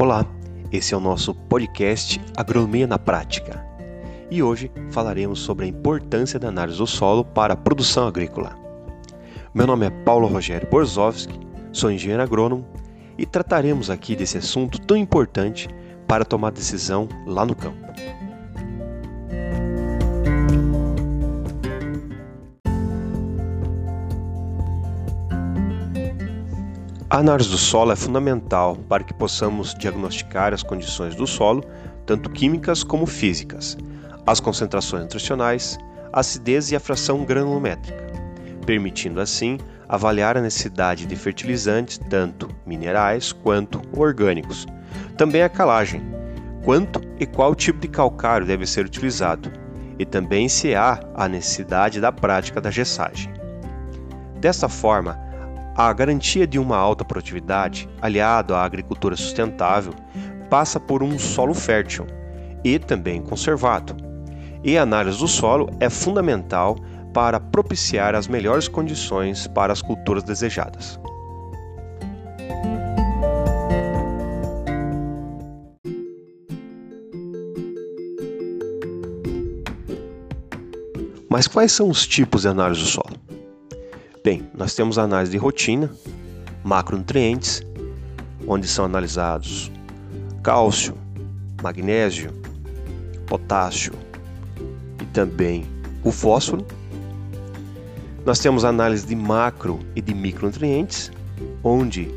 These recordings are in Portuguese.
Olá, esse é o nosso podcast Agronomia na Prática e hoje falaremos sobre a importância da análise do solo para a produção agrícola. Meu nome é Paulo Rogério Borzowski, sou engenheiro agrônomo e trataremos aqui desse assunto tão importante para tomar decisão lá no campo. A análise do solo é fundamental para que possamos diagnosticar as condições do solo, tanto químicas como físicas, as concentrações nutricionais, a acidez e a fração granulométrica, permitindo assim avaliar a necessidade de fertilizantes, tanto minerais quanto orgânicos. Também a calagem, quanto e qual tipo de calcário deve ser utilizado, e também se há a necessidade da prática da gessagem. Desta forma, a garantia de uma alta produtividade, aliado à agricultura sustentável, passa por um solo fértil e também conservado. E a análise do solo é fundamental para propiciar as melhores condições para as culturas desejadas. Mas quais são os tipos de análise do solo? Bem, nós temos análise de rotina, macronutrientes, onde são analisados cálcio, magnésio, potássio e também o fósforo. Nós temos análise de macro e de micronutrientes, onde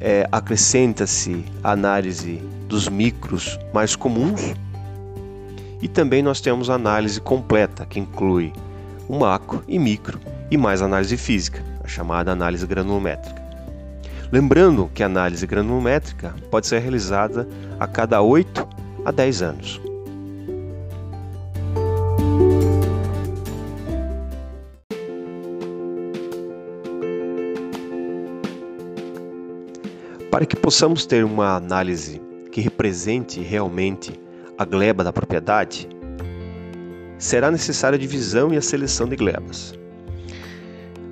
é, acrescenta-se a análise dos micros mais comuns. E também nós temos a análise completa, que inclui o macro e micro e mais análise física, a chamada análise granulométrica. Lembrando que a análise granulométrica pode ser realizada a cada 8 a 10 anos. Para que possamos ter uma análise que represente realmente a gleba da propriedade, será necessária a divisão e a seleção de glebas.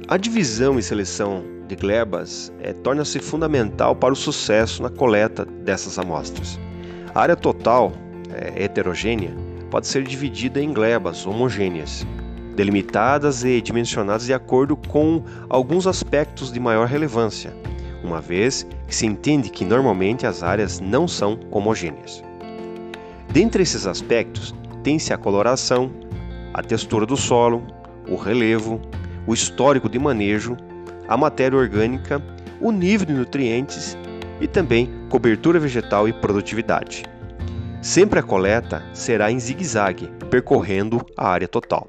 A divisão e seleção de glebas é, torna-se fundamental para o sucesso na coleta dessas amostras. A área total é, heterogênea pode ser dividida em glebas homogêneas, delimitadas e dimensionadas de acordo com alguns aspectos de maior relevância, uma vez que se entende que normalmente as áreas não são homogêneas. Dentre esses aspectos, tem-se a coloração, a textura do solo, o relevo, o histórico de manejo, a matéria orgânica, o nível de nutrientes e também cobertura vegetal e produtividade. Sempre a coleta será em zigue-zague, percorrendo a área total.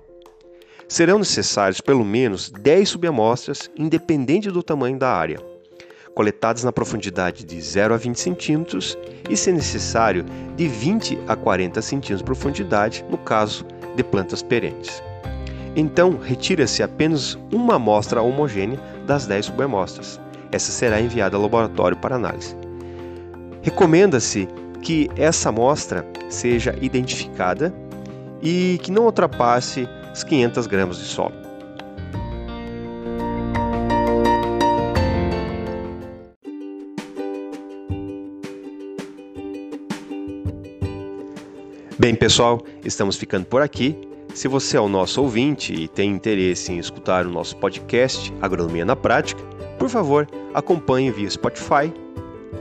Serão necessários pelo menos 10 subamostras, independente do tamanho da área, coletadas na profundidade de 0 a 20 centímetros e, se necessário, de 20 a 40 centímetros de profundidade no caso de plantas perenes. Então, retira-se apenas uma amostra homogênea das 10 subamostras. Essa será enviada ao laboratório para análise. Recomenda-se que essa amostra seja identificada e que não ultrapasse os 500 gramas de solo. Bem, pessoal, estamos ficando por aqui. Se você é o nosso ouvinte e tem interesse em escutar o nosso podcast Agronomia na Prática, por favor, acompanhe via Spotify.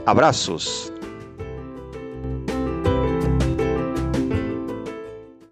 Abraços!